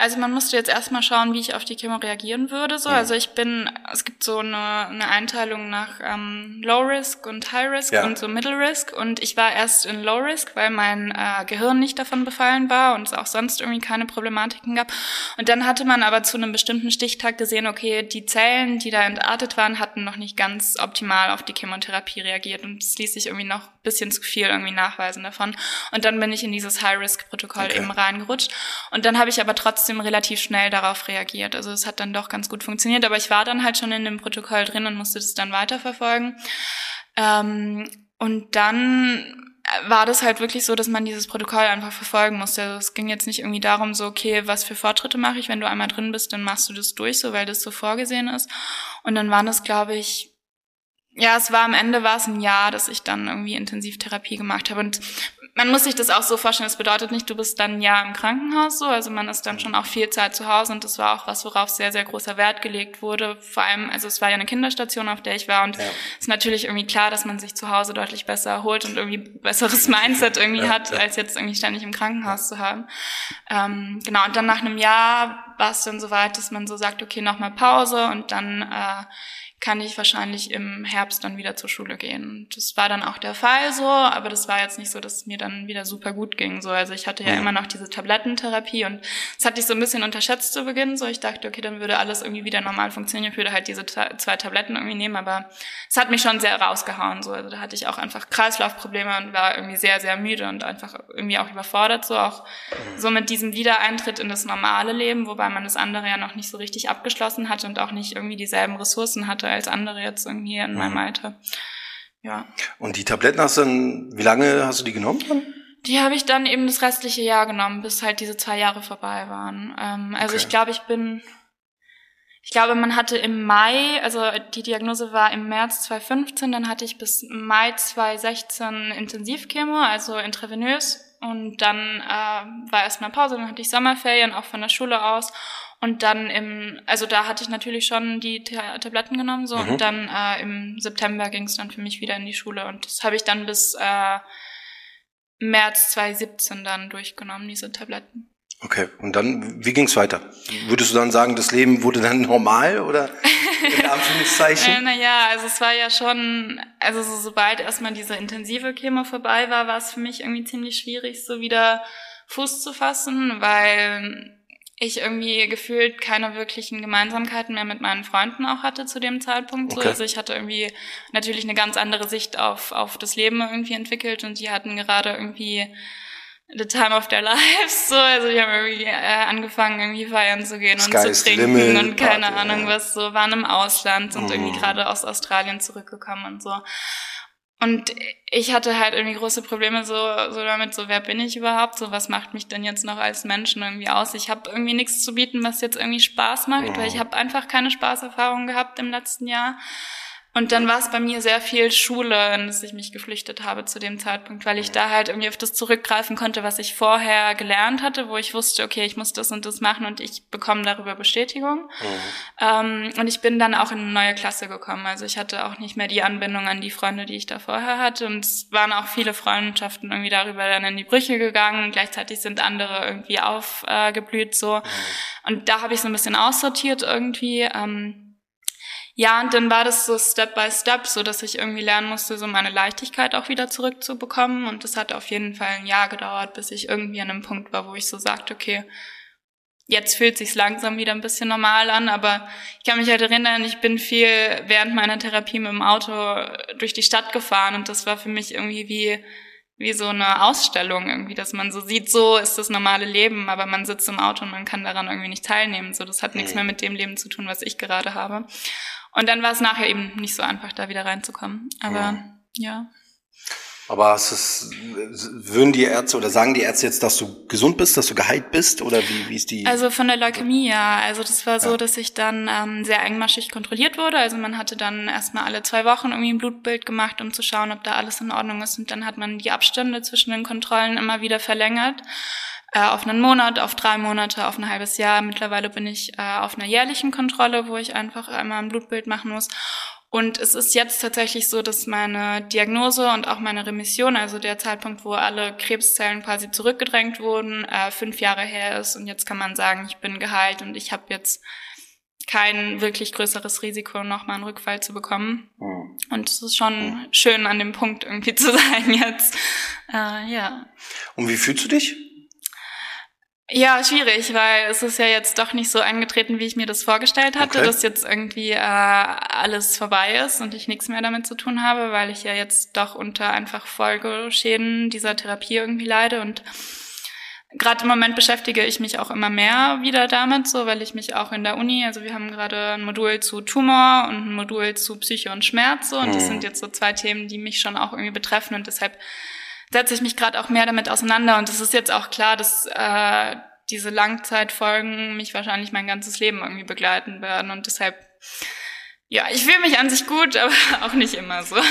Also man musste jetzt erstmal schauen, wie ich auf die Chemo reagieren würde. So. Ja. Also ich bin, es gibt so eine, eine Einteilung nach ähm, Low Risk und High Risk ja. und so Middle Risk. Und ich war erst in Low Risk, weil mein äh, Gehirn nicht davon befallen war und es auch sonst irgendwie keine Problematiken gab. Und dann hatte man aber zu einem bestimmten Stichtag gesehen, okay, die Zellen, die da entartet waren, hatten noch nicht ganz optimal auf die Chemotherapie reagiert. Und es ließ sich irgendwie noch bisschen zu viel irgendwie nachweisen davon. Und dann bin ich in dieses High-Risk-Protokoll okay. eben reingerutscht. Und dann habe ich aber trotzdem relativ schnell darauf reagiert. Also es hat dann doch ganz gut funktioniert, aber ich war dann halt schon in dem Protokoll drin und musste das dann weiterverfolgen. Ähm, und dann war das halt wirklich so, dass man dieses Protokoll einfach verfolgen musste. Also es ging jetzt nicht irgendwie darum, so, okay, was für Fortschritte mache ich? Wenn du einmal drin bist, dann machst du das durch, so weil das so vorgesehen ist. Und dann waren das, glaube ich, ja, es war am Ende war es ein Jahr, dass ich dann irgendwie Intensivtherapie gemacht habe. Und man muss sich das auch so vorstellen, das bedeutet nicht, du bist dann ein Jahr im Krankenhaus so, also man ist dann schon auch viel Zeit zu Hause und das war auch was, worauf sehr, sehr großer Wert gelegt wurde. Vor allem, also es war ja eine Kinderstation, auf der ich war und es ja. ist natürlich irgendwie klar, dass man sich zu Hause deutlich besser erholt und irgendwie besseres Mindset irgendwie ja, hat, ja. als jetzt irgendwie ständig im Krankenhaus zu haben. Ähm, genau, und dann nach einem Jahr war es dann so weit, dass man so sagt, okay, nochmal Pause und dann äh, kann ich wahrscheinlich im Herbst dann wieder zur Schule gehen. Das war dann auch der Fall so, aber das war jetzt nicht so, dass es mir dann wieder super gut ging. So, also ich hatte ja, ja. immer noch diese Tablettentherapie und das hatte ich so ein bisschen unterschätzt zu Beginn. So, ich dachte, okay, dann würde alles irgendwie wieder normal funktionieren. Ich würde halt diese zwei Tabletten irgendwie nehmen, aber es hat mich schon sehr rausgehauen. So, also da hatte ich auch einfach Kreislaufprobleme und war irgendwie sehr, sehr müde und einfach irgendwie auch überfordert. So auch so mit diesem Wiedereintritt in das normale Leben, wobei man das andere ja noch nicht so richtig abgeschlossen hatte und auch nicht irgendwie dieselben Ressourcen hatte als andere jetzt irgendwie in meinem mhm. Alter. Ja. Und die Tabletten hast du dann, wie lange hast du die genommen dann? Die habe ich dann eben das restliche Jahr genommen, bis halt diese zwei Jahre vorbei waren. Ähm, also okay. ich glaube, ich bin, ich glaube, man hatte im Mai, also die Diagnose war im März 2015, dann hatte ich bis Mai 2016 Intensivchemo, also intravenös. Und dann äh, war erstmal Pause, dann hatte ich Sommerferien, auch von der Schule aus. Und dann im, also da hatte ich natürlich schon die Tabletten genommen so mhm. und dann äh, im September ging es dann für mich wieder in die Schule und das habe ich dann bis äh, März 2017 dann durchgenommen, diese Tabletten. Okay, und dann, wie ging's weiter? Würdest du dann sagen, das Leben wurde dann normal oder in Anführungszeichen? naja, also es war ja schon, also so, sobald erstmal diese intensive Chemo vorbei war, war es für mich irgendwie ziemlich schwierig, so wieder Fuß zu fassen, weil ich irgendwie gefühlt keine wirklichen Gemeinsamkeiten mehr mit meinen Freunden auch hatte zu dem Zeitpunkt. Okay. Also ich hatte irgendwie natürlich eine ganz andere Sicht auf, auf das Leben irgendwie entwickelt und die hatten gerade irgendwie the time of their lives. So, also die haben irgendwie äh, angefangen, irgendwie feiern zu gehen Sky und zu trinken Limit, und keine Party, Ahnung ja. was, so waren im Ausland, sind mm. irgendwie gerade aus Australien zurückgekommen und so. Und ich hatte halt irgendwie große Probleme so, so damit, so wer bin ich überhaupt, so was macht mich denn jetzt noch als Menschen irgendwie aus. Ich habe irgendwie nichts zu bieten, was jetzt irgendwie Spaß macht, weil ich habe einfach keine Spaßerfahrung gehabt im letzten Jahr. Und dann war es bei mir sehr viel Schule, in das ich mich geflüchtet habe zu dem Zeitpunkt, weil ich da halt irgendwie auf das zurückgreifen konnte, was ich vorher gelernt hatte, wo ich wusste, okay, ich muss das und das machen und ich bekomme darüber Bestätigung. Mhm. Ähm, und ich bin dann auch in eine neue Klasse gekommen. Also ich hatte auch nicht mehr die Anbindung an die Freunde, die ich da vorher hatte. Und es waren auch viele Freundschaften irgendwie darüber dann in die Brüche gegangen. Gleichzeitig sind andere irgendwie aufgeblüht äh, so. Mhm. Und da habe ich so ein bisschen aussortiert irgendwie. Ähm, ja, und dann war das so Step by Step, so dass ich irgendwie lernen musste, so meine Leichtigkeit auch wieder zurückzubekommen. Und das hat auf jeden Fall ein Jahr gedauert, bis ich irgendwie an einem Punkt war, wo ich so sagte, okay, jetzt fühlt sich's langsam wieder ein bisschen normal an, aber ich kann mich halt erinnern, ich bin viel während meiner Therapie mit dem Auto durch die Stadt gefahren und das war für mich irgendwie wie wie so eine Ausstellung irgendwie, dass man so sieht, so ist das normale Leben, aber man sitzt im Auto und man kann daran irgendwie nicht teilnehmen. So, das hat nichts mehr mit dem Leben zu tun, was ich gerade habe. Und dann war es nachher eben nicht so einfach, da wieder reinzukommen. Aber ja. ja. Aber es, würden die Ärzte oder sagen die Ärzte jetzt, dass du gesund bist, dass du geheilt bist oder wie, wie ist die? Also von der Leukämie, ja. Also das war so, ja. dass ich dann ähm, sehr engmaschig kontrolliert wurde. Also man hatte dann erstmal alle zwei Wochen irgendwie ein Blutbild gemacht, um zu schauen, ob da alles in Ordnung ist. Und dann hat man die Abstände zwischen den Kontrollen immer wieder verlängert äh, auf einen Monat, auf drei Monate, auf ein halbes Jahr. Mittlerweile bin ich äh, auf einer jährlichen Kontrolle, wo ich einfach einmal ein Blutbild machen muss. Und es ist jetzt tatsächlich so, dass meine Diagnose und auch meine Remission, also der Zeitpunkt, wo alle Krebszellen quasi zurückgedrängt wurden, äh, fünf Jahre her ist. Und jetzt kann man sagen, ich bin geheilt und ich habe jetzt kein wirklich größeres Risiko, nochmal einen Rückfall zu bekommen. Mhm. Und es ist schon schön, an dem Punkt irgendwie zu sein jetzt. Äh, ja. Und wie fühlst du dich? Ja, schwierig, weil es ist ja jetzt doch nicht so eingetreten, wie ich mir das vorgestellt hatte, okay. dass jetzt irgendwie äh, alles vorbei ist und ich nichts mehr damit zu tun habe, weil ich ja jetzt doch unter einfach Folgeschäden dieser Therapie irgendwie leide und gerade im Moment beschäftige ich mich auch immer mehr wieder damit, so weil ich mich auch in der Uni, also wir haben gerade ein Modul zu Tumor und ein Modul zu Psyche und Schmerz so, und das sind jetzt so zwei Themen, die mich schon auch irgendwie betreffen und deshalb setze ich mich gerade auch mehr damit auseinander. Und es ist jetzt auch klar, dass äh, diese Langzeitfolgen mich wahrscheinlich mein ganzes Leben irgendwie begleiten werden. Und deshalb, ja, ich fühle mich an sich gut, aber auch nicht immer so.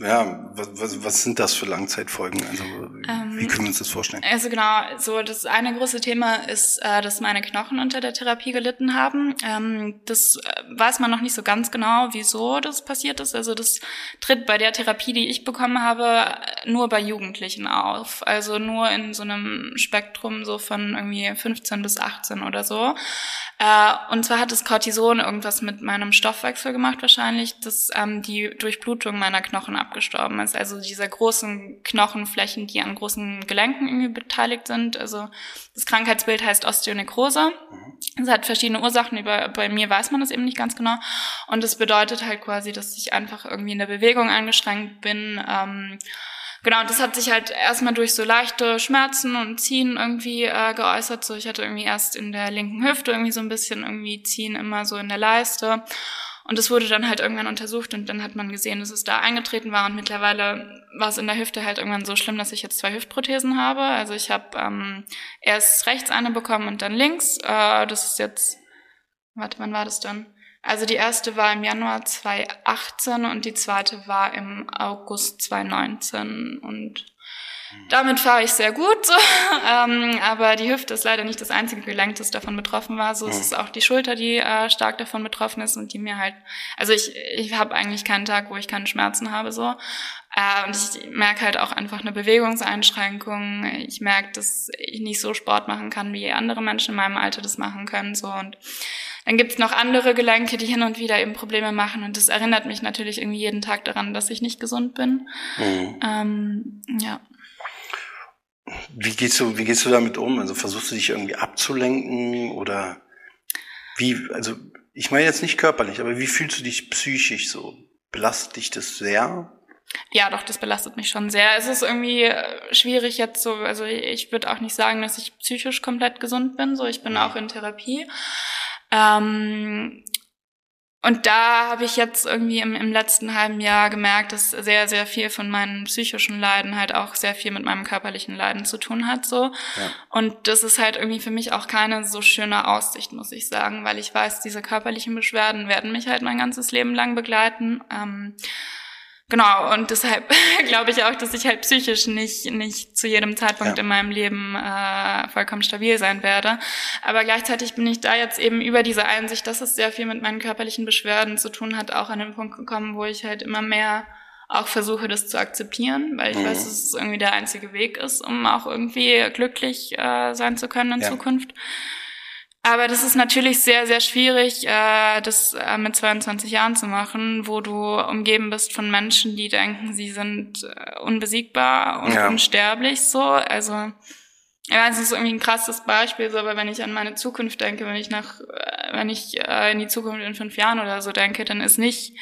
Ja, was, was, was sind das für Langzeitfolgen? Also ähm, wie können wir uns das vorstellen? Also genau, so das eine große Thema ist, äh, dass meine Knochen unter der Therapie gelitten haben. Ähm, das äh, weiß man noch nicht so ganz genau, wieso das passiert ist. Also das tritt bei der Therapie, die ich bekommen habe, nur bei Jugendlichen auf. Also nur in so einem Spektrum so von irgendwie 15 bis 18 oder so. Äh, und zwar hat das Cortison irgendwas mit meinem Stoffwechsel gemacht wahrscheinlich, dass ähm, die Durchblutung meiner Knochen abgestorben ist. Also diese großen Knochenflächen, die an großen Gelenken irgendwie beteiligt sind. Also das Krankheitsbild heißt Osteonekrose. Es hat verschiedene Ursachen. Über, bei mir weiß man das eben nicht ganz genau. Und das bedeutet halt quasi, dass ich einfach irgendwie in der Bewegung eingeschränkt bin. Ähm, genau, das hat sich halt erstmal durch so leichte Schmerzen und Ziehen irgendwie äh, geäußert. So, ich hatte irgendwie erst in der linken Hüfte irgendwie so ein bisschen irgendwie Ziehen immer so in der Leiste. Und es wurde dann halt irgendwann untersucht und dann hat man gesehen, dass es da eingetreten war. Und mittlerweile war es in der Hüfte halt irgendwann so schlimm, dass ich jetzt zwei Hüftprothesen habe. Also ich habe ähm, erst rechts eine bekommen und dann links. Äh, das ist jetzt, warte, wann war das dann? Also die erste war im Januar 2018 und die zweite war im August 2019 und damit fahre ich sehr gut, so. ähm, aber die Hüfte ist leider nicht das einzige Gelenk, das davon betroffen war. So es ist auch die Schulter, die äh, stark davon betroffen ist und die mir halt, also ich, ich habe eigentlich keinen Tag, wo ich keine Schmerzen habe so. Äh, und ich merke halt auch einfach eine Bewegungseinschränkung. Ich merke, dass ich nicht so Sport machen kann, wie andere Menschen in meinem Alter das machen können. So und dann gibt's noch andere Gelenke, die hin und wieder eben Probleme machen. Und das erinnert mich natürlich irgendwie jeden Tag daran, dass ich nicht gesund bin. Mhm. Ähm, ja. Wie gehst du, wie gehst du damit um? Also versuchst du dich irgendwie abzulenken oder wie, also ich meine jetzt nicht körperlich, aber wie fühlst du dich psychisch so? Belastet dich das sehr? Ja, doch, das belastet mich schon sehr. Es ist irgendwie äh, schwierig jetzt so, also ich würde auch nicht sagen, dass ich psychisch komplett gesund bin, so ich bin mhm. auch in Therapie. Ähm, und da habe ich jetzt irgendwie im, im letzten halben Jahr gemerkt, dass sehr, sehr viel von meinen psychischen Leiden halt auch sehr viel mit meinem körperlichen Leiden zu tun hat, so. Ja. Und das ist halt irgendwie für mich auch keine so schöne Aussicht, muss ich sagen, weil ich weiß, diese körperlichen Beschwerden werden mich halt mein ganzes Leben lang begleiten. Ähm, Genau, und deshalb glaube ich auch, dass ich halt psychisch nicht, nicht zu jedem Zeitpunkt ja. in meinem Leben äh, vollkommen stabil sein werde. Aber gleichzeitig bin ich da jetzt eben über diese Einsicht, dass es sehr viel mit meinen körperlichen Beschwerden zu tun hat, auch an den Punkt gekommen, wo ich halt immer mehr auch versuche, das zu akzeptieren, weil ich mhm. weiß, dass es irgendwie der einzige Weg ist, um auch irgendwie glücklich äh, sein zu können in ja. Zukunft. Aber das ist natürlich sehr, sehr schwierig, äh, das äh, mit 22 Jahren zu machen, wo du umgeben bist von Menschen, die denken, sie sind äh, unbesiegbar und ja. unsterblich so. Also ja, es ist irgendwie ein krasses Beispiel, so, aber wenn ich an meine Zukunft denke, wenn ich nach, äh, wenn ich äh, in die Zukunft in fünf Jahren oder so denke, dann ist nicht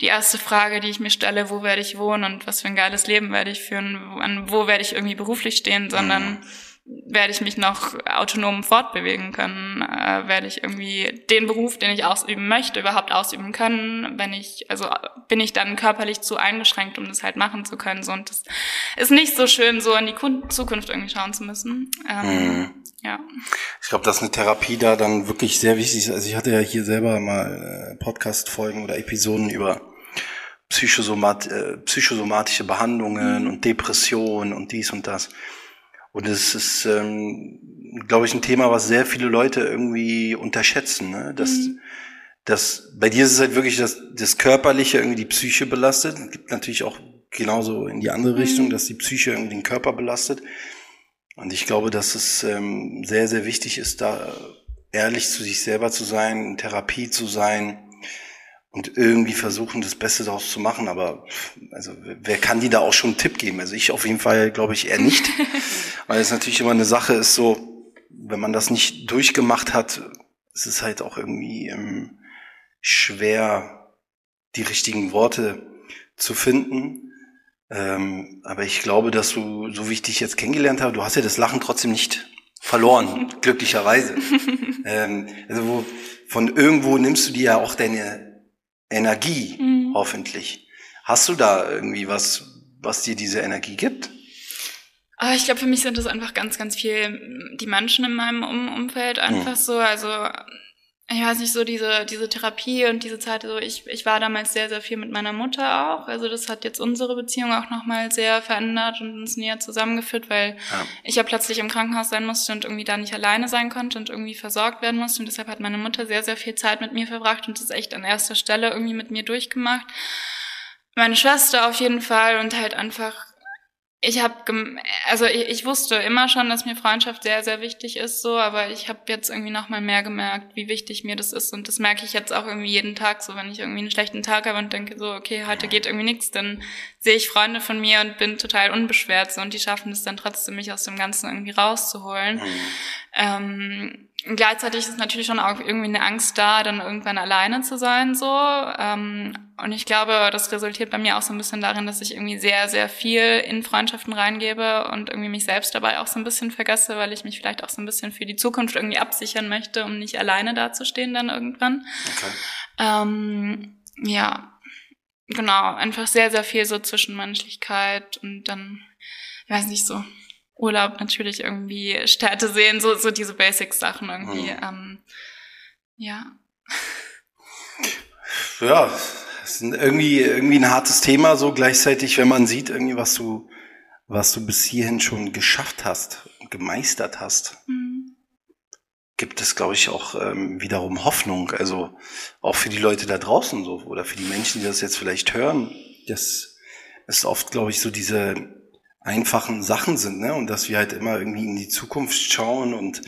die erste Frage, die ich mir stelle, wo werde ich wohnen und was für ein geiles Leben werde ich führen, wo, wo werde ich irgendwie beruflich stehen, sondern mhm werde ich mich noch autonom fortbewegen können, äh, werde ich irgendwie den Beruf, den ich ausüben möchte, überhaupt ausüben können, wenn ich, also bin ich dann körperlich zu eingeschränkt, um das halt machen zu können. So, und das ist nicht so schön, so in die Zukunft irgendwie schauen zu müssen. Ähm, mhm. Ja. Ich glaube, dass eine Therapie da dann wirklich sehr wichtig ist. Also ich hatte ja hier selber mal äh, Podcast-Folgen oder Episoden über Psychosomat äh, psychosomatische Behandlungen mhm. und Depressionen und dies und das. Und es ist, ähm, glaube ich, ein Thema, was sehr viele Leute irgendwie unterschätzen. Ne? Dass, mhm. dass bei dir ist es halt wirklich das, das Körperliche irgendwie die Psyche belastet. Es gibt natürlich auch genauso in die andere Richtung, mhm. dass die Psyche irgendwie den Körper belastet. Und ich glaube, dass es ähm, sehr, sehr wichtig ist, da ehrlich zu sich selber zu sein, in Therapie zu sein, und irgendwie versuchen, das Beste daraus zu machen. Aber also wer kann die da auch schon einen Tipp geben? Also ich auf jeden Fall glaube ich eher nicht, weil es natürlich immer eine Sache ist, so wenn man das nicht durchgemacht hat, ist es halt auch irgendwie ähm, schwer, die richtigen Worte zu finden. Ähm, aber ich glaube, dass du, so wie ich dich jetzt kennengelernt habe, du hast ja das Lachen trotzdem nicht verloren, glücklicherweise. ähm, also wo, von irgendwo nimmst du dir ja auch deine Energie, mhm. hoffentlich. Hast du da irgendwie was, was dir diese Energie gibt? Ah, ich glaube, für mich sind das einfach ganz, ganz viel die Menschen in meinem um Umfeld einfach mhm. so. Also ich weiß nicht, so diese, diese Therapie und diese Zeit, so ich, ich war damals sehr, sehr viel mit meiner Mutter auch. Also das hat jetzt unsere Beziehung auch nochmal sehr verändert und uns näher zusammengeführt, weil ja. ich ja plötzlich im Krankenhaus sein musste und irgendwie da nicht alleine sein konnte und irgendwie versorgt werden musste. Und deshalb hat meine Mutter sehr, sehr viel Zeit mit mir verbracht und das echt an erster Stelle irgendwie mit mir durchgemacht. Meine Schwester auf jeden Fall und halt einfach ich habe, also ich, ich, wusste immer schon, dass mir Freundschaft sehr, sehr wichtig ist, so, aber ich habe jetzt irgendwie noch mal mehr gemerkt, wie wichtig mir das ist und das merke ich jetzt auch irgendwie jeden Tag, so wenn ich irgendwie einen schlechten Tag habe und denke so, okay, heute geht irgendwie nichts, dann sehe ich Freunde von mir und bin total unbeschwert so und die schaffen es dann trotzdem, mich aus dem Ganzen irgendwie rauszuholen. Mhm. Ähm, gleichzeitig ist natürlich schon auch irgendwie eine Angst da, dann irgendwann alleine zu sein, so. Ähm, und ich glaube, das resultiert bei mir auch so ein bisschen darin, dass ich irgendwie sehr, sehr viel in Freundschaften reingebe und irgendwie mich selbst dabei auch so ein bisschen vergesse, weil ich mich vielleicht auch so ein bisschen für die Zukunft irgendwie absichern möchte, um nicht alleine dazustehen dann irgendwann. Okay. Ähm, ja, genau, einfach sehr, sehr viel so Zwischenmenschlichkeit und dann, ich weiß nicht so, Urlaub natürlich irgendwie Städte sehen, so, so diese Basic-Sachen irgendwie. Mhm. Ähm, ja. Ja, das ist irgendwie, irgendwie ein hartes Thema, so gleichzeitig, wenn man sieht, irgendwie, was du, was du bis hierhin schon geschafft hast, gemeistert hast. Mhm. Gibt es, glaube ich, auch ähm, wiederum Hoffnung. Also auch für die Leute da draußen so oder für die Menschen, die das jetzt vielleicht hören. Das ist oft, glaube ich, so diese einfachen Sachen sind, ne? Und dass wir halt immer irgendwie in die Zukunft schauen und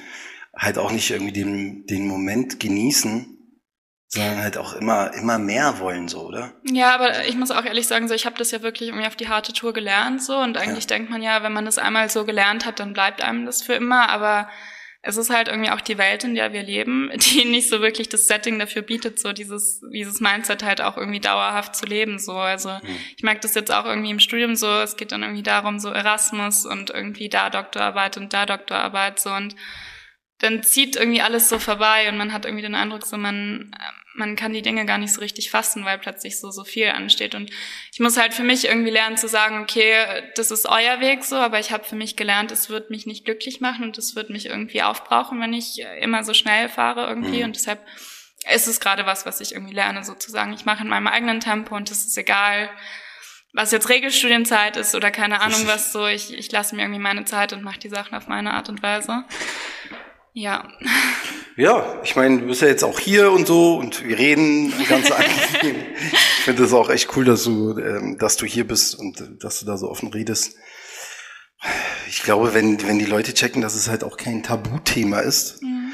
halt auch nicht irgendwie den, den Moment genießen, sondern halt auch immer immer mehr wollen so, oder? Ja, aber ich muss auch ehrlich sagen, so ich habe das ja wirklich irgendwie auf die harte Tour gelernt so und eigentlich ja. denkt man ja, wenn man das einmal so gelernt hat, dann bleibt einem das für immer, aber es ist halt irgendwie auch die Welt, in der wir leben, die nicht so wirklich das Setting dafür bietet, so dieses, dieses Mindset halt auch irgendwie dauerhaft zu leben, so. Also, mhm. ich merke das jetzt auch irgendwie im Studium so, es geht dann irgendwie darum, so Erasmus und irgendwie da Doktorarbeit und da Doktorarbeit, so. Und dann zieht irgendwie alles so vorbei und man hat irgendwie den Eindruck, so man, man kann die Dinge gar nicht so richtig fassen, weil plötzlich so, so viel ansteht. Und ich muss halt für mich irgendwie lernen zu sagen, okay, das ist euer Weg so, aber ich habe für mich gelernt, es wird mich nicht glücklich machen und es wird mich irgendwie aufbrauchen, wenn ich immer so schnell fahre irgendwie. Mhm. Und deshalb ist es gerade was, was ich irgendwie lerne, sozusagen. Ich mache in meinem eigenen Tempo und es ist egal, was jetzt Regelstudienzeit ist oder keine Ahnung was so. Ich, ich lasse mir irgendwie meine Zeit und mache die Sachen auf meine Art und Weise. Ja. Ja, ich meine, du bist ja jetzt auch hier und so und wir reden ganz einfach. ich finde es auch echt cool, dass du, ähm, dass du hier bist und äh, dass du da so offen redest. Ich glaube, wenn, wenn die Leute checken, dass es halt auch kein Tabuthema ist, mhm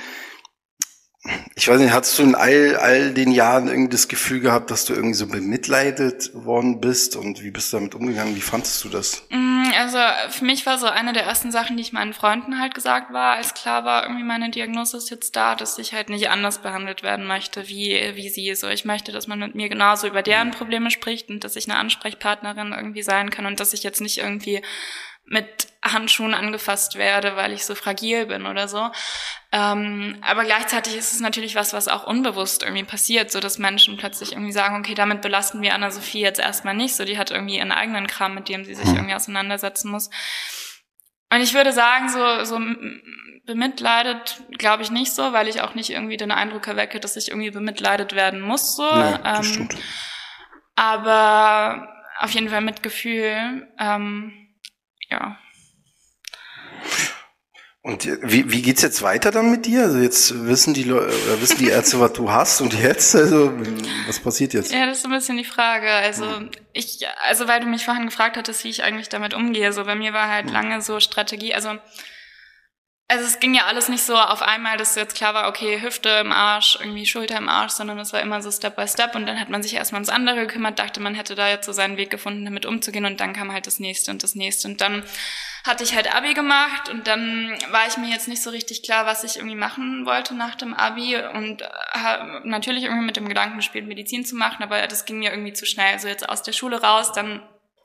ich weiß nicht, hattest du in all, all den Jahren irgendwie das Gefühl gehabt, dass du irgendwie so bemitleidet worden bist und wie bist du damit umgegangen? Wie fandest du das? Mm, also für mich war so eine der ersten Sachen, die ich meinen Freunden halt gesagt war, als klar war, irgendwie meine Diagnose ist jetzt da, dass ich halt nicht anders behandelt werden möchte, wie, wie sie. So, ich möchte, dass man mit mir genauso über deren Probleme spricht und dass ich eine Ansprechpartnerin irgendwie sein kann und dass ich jetzt nicht irgendwie mit Handschuhen angefasst werde, weil ich so fragil bin oder so. Ähm, aber gleichzeitig ist es natürlich was, was auch unbewusst irgendwie passiert, so dass Menschen plötzlich irgendwie sagen, okay, damit belasten wir Anna-Sophie jetzt erstmal nicht, so die hat irgendwie ihren eigenen Kram, mit dem sie sich mhm. irgendwie auseinandersetzen muss. Und ich würde sagen, so, so bemitleidet glaube ich nicht so, weil ich auch nicht irgendwie den Eindruck erwecke, dass ich irgendwie bemitleidet werden muss, so. Nee, ähm, aber auf jeden Fall Mitgefühl. Ähm, ja. Und wie, wie geht's jetzt weiter dann mit dir? Also jetzt wissen die Leute, oder wissen die Ärzte, was du hast und jetzt? Also was passiert jetzt? Ja, das ist ein bisschen die Frage. Also ich, also weil du mich vorhin gefragt hattest, wie ich eigentlich damit umgehe. So bei mir war halt lange so Strategie. Also also es ging ja alles nicht so auf einmal, dass jetzt klar war, okay, Hüfte im Arsch, irgendwie Schulter im Arsch, sondern es war immer so Step by Step und dann hat man sich erstmal ums andere gekümmert, dachte, man hätte da jetzt so seinen Weg gefunden, damit umzugehen und dann kam halt das nächste und das nächste und dann hatte ich halt Abi gemacht und dann war ich mir jetzt nicht so richtig klar, was ich irgendwie machen wollte nach dem Abi und äh, natürlich irgendwie mit dem Gedanken gespielt, Medizin zu machen, aber das ging mir irgendwie zu schnell, also jetzt aus der Schule raus, dann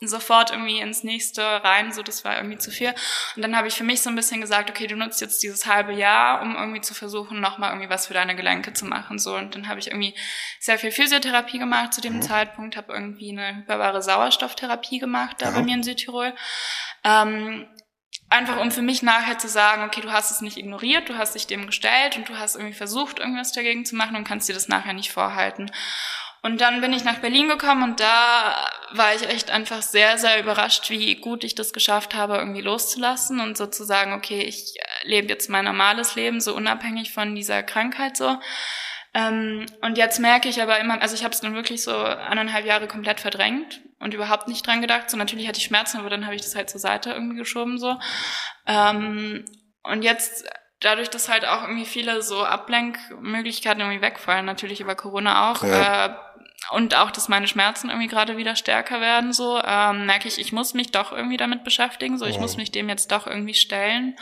sofort irgendwie ins nächste rein, so das war irgendwie zu viel. Und dann habe ich für mich so ein bisschen gesagt, okay, du nutzt jetzt dieses halbe Jahr, um irgendwie zu versuchen, nochmal irgendwie was für deine Gelenke zu machen. So und dann habe ich irgendwie sehr viel Physiotherapie gemacht zu dem mhm. Zeitpunkt, habe irgendwie eine hyperbare Sauerstofftherapie gemacht da mhm. bei mir in Südtirol. Ähm, einfach um für mich nachher zu sagen, okay, du hast es nicht ignoriert, du hast dich dem gestellt und du hast irgendwie versucht, irgendwas dagegen zu machen und kannst dir das nachher nicht vorhalten. Und dann bin ich nach Berlin gekommen und da war ich echt einfach sehr, sehr überrascht, wie gut ich das geschafft habe, irgendwie loszulassen und sozusagen, okay, ich lebe jetzt mein normales Leben, so unabhängig von dieser Krankheit so. Ähm, und jetzt merke ich aber immer, also ich habe es dann wirklich so eineinhalb Jahre komplett verdrängt und überhaupt nicht dran gedacht. So natürlich hatte ich Schmerzen, aber dann habe ich das halt zur Seite irgendwie geschoben so. Ähm, und jetzt dadurch, dass halt auch irgendwie viele so Ablenkmöglichkeiten irgendwie wegfallen, natürlich über Corona auch. Ja. Äh, und auch, dass meine Schmerzen irgendwie gerade wieder stärker werden, so ähm, merke ich, ich muss mich doch irgendwie damit beschäftigen, so ich oh. muss mich dem jetzt doch irgendwie stellen.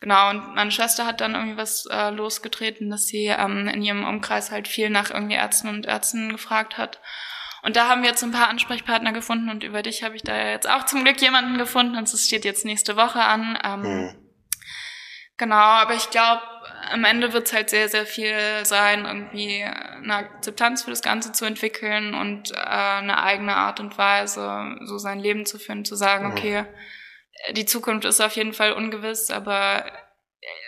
Genau, und meine Schwester hat dann irgendwie was äh, losgetreten, dass sie ähm, in ihrem Umkreis halt viel nach irgendwie Ärzten und Ärzten gefragt hat. Und da haben wir jetzt ein paar Ansprechpartner gefunden und über dich habe ich da jetzt auch zum Glück jemanden gefunden und es steht jetzt nächste Woche an. Ähm, mhm. Genau, aber ich glaube, am Ende wird es halt sehr, sehr viel sein, irgendwie eine Akzeptanz für das Ganze zu entwickeln und äh, eine eigene Art und Weise, so sein Leben zu führen, zu sagen, okay, die Zukunft ist auf jeden Fall ungewiss, aber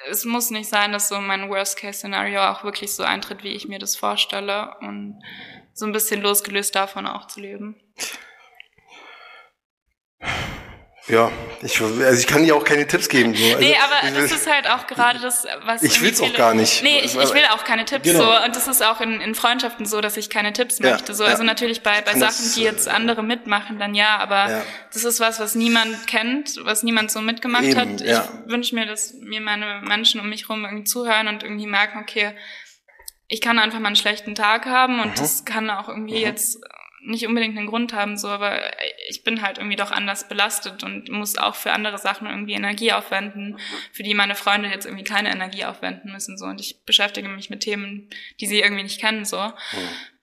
es muss nicht sein, dass so mein Worst-Case-Szenario auch wirklich so eintritt, wie ich mir das vorstelle und so ein bisschen losgelöst davon auch zu leben. Ja, ich, also ich kann dir auch keine Tipps geben. So. Also, nee, aber das ist halt auch gerade das, was. Ich will's auch gar nicht. Nee, ich, ich will auch keine Tipps genau. so. Und das ist auch in, in Freundschaften so, dass ich keine Tipps ja, möchte. So. Ja. Also natürlich bei, bei Sachen, das, die jetzt andere mitmachen, dann ja, aber ja. das ist was, was niemand kennt, was niemand so mitgemacht Eben, hat. Ich ja. wünsche mir, dass mir meine Menschen um mich herum irgendwie zuhören und irgendwie merken, okay, ich kann einfach mal einen schlechten Tag haben und mhm. das kann auch irgendwie mhm. jetzt nicht unbedingt einen Grund haben, so, aber ich bin halt irgendwie doch anders belastet und muss auch für andere Sachen irgendwie Energie aufwenden, für die meine Freunde jetzt irgendwie keine Energie aufwenden müssen, so. Und ich beschäftige mich mit Themen, die sie irgendwie nicht kennen, so. Mhm.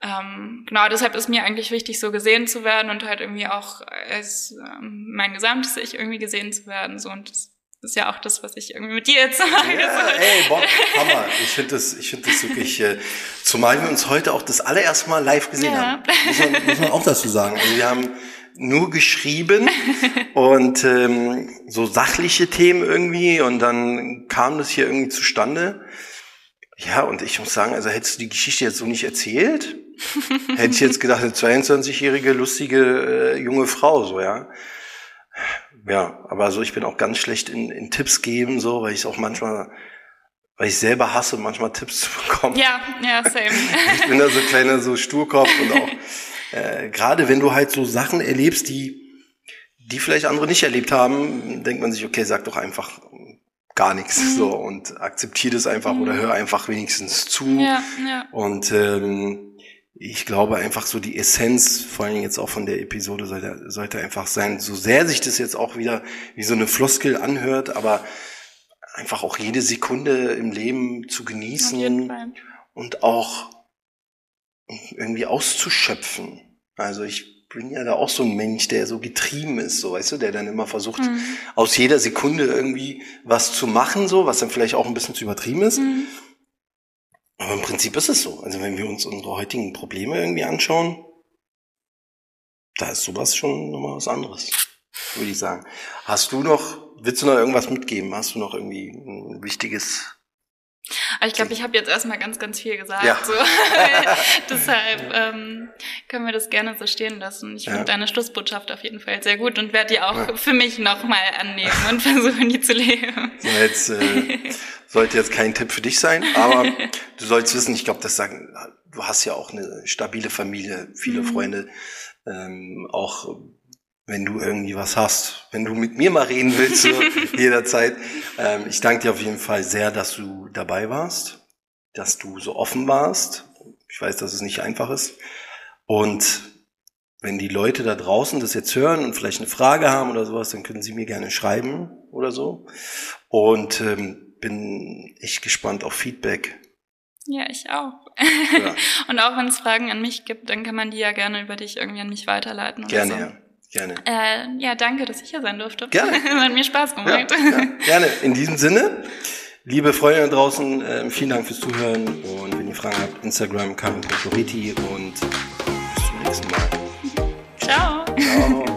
Ähm, genau, deshalb ist mir eigentlich wichtig, so gesehen zu werden und halt irgendwie auch als ähm, mein gesamtes Ich irgendwie gesehen zu werden, so. Und das das ist ja auch das, was ich irgendwie mit dir jetzt sage. Ja, ey, Bock, Hammer. Ich finde das, ich finde das wirklich, äh, zumal wir uns heute auch das allererste Mal live gesehen ja. haben. Muss man, muss man auch dazu sagen. Also wir haben nur geschrieben und ähm, so sachliche Themen irgendwie und dann kam das hier irgendwie zustande. Ja, und ich muss sagen, also hättest du die Geschichte jetzt so nicht erzählt, hätte ich jetzt gedacht, eine 22-jährige, lustige äh, junge Frau, so, ja. Ja, aber so ich bin auch ganz schlecht in, in Tipps geben, so, weil ich auch manchmal, weil ich selber hasse, manchmal Tipps zu bekommen. Ja, ja, same. ich bin da so kleiner so Sturkopf und auch äh, gerade wenn du halt so Sachen erlebst, die die vielleicht andere nicht erlebt haben, denkt man sich, okay, sag doch einfach gar nichts mhm. so und akzeptiere das einfach mhm. oder hör einfach wenigstens zu. Ja, ja. Und ähm, ich glaube einfach so die Essenz, vor allen Dingen jetzt auch von der Episode, sollte, sollte einfach sein, so sehr sich das jetzt auch wieder wie so eine Floskel anhört, aber einfach auch jede Sekunde im Leben zu genießen und auch irgendwie auszuschöpfen. Also ich bin ja da auch so ein Mensch, der so getrieben ist, so weißt du, der dann immer versucht, mhm. aus jeder Sekunde irgendwie was zu machen, so, was dann vielleicht auch ein bisschen zu übertrieben ist. Mhm. Aber im Prinzip ist es so. Also wenn wir uns unsere heutigen Probleme irgendwie anschauen, da ist sowas schon nochmal was anderes, würde ich sagen. Hast du noch, willst du noch irgendwas mitgeben? Hast du noch irgendwie ein wichtiges ich glaube, ich habe jetzt erstmal ganz, ganz viel gesagt. Ja. So. Deshalb ähm, können wir das gerne so stehen lassen. Ich ja. finde deine Schlussbotschaft auf jeden Fall sehr gut und werde die auch ja. für mich nochmal annehmen und versuchen, die zu leben. So, jetzt äh, sollte jetzt kein Tipp für dich sein, aber du sollst wissen, ich glaube, das sagen, du hast ja auch eine stabile Familie, viele mhm. Freunde, ähm, auch wenn du irgendwie was hast, wenn du mit mir mal reden willst, so jederzeit. Ähm, ich danke dir auf jeden Fall sehr, dass du dabei warst, dass du so offen warst. Ich weiß, dass es nicht einfach ist. Und wenn die Leute da draußen das jetzt hören und vielleicht eine Frage haben oder sowas, dann können sie mir gerne schreiben oder so. Und ähm, bin echt gespannt auf Feedback. Ja, ich auch. Ja. und auch wenn es Fragen an mich gibt, dann kann man die ja gerne über dich irgendwie an mich weiterleiten. Gerne, so. ja. Gerne. Äh, ja, danke, dass ich hier sein durfte. Gerne. Hat mir Spaß gemacht. Ja, ja. Gerne. In diesem Sinne, liebe Freunde da draußen, äh, vielen Dank fürs Zuhören und wenn ihr Fragen habt, Instagram, Karin Koschoriti und bis zum nächsten Mal. Ciao. Ciao.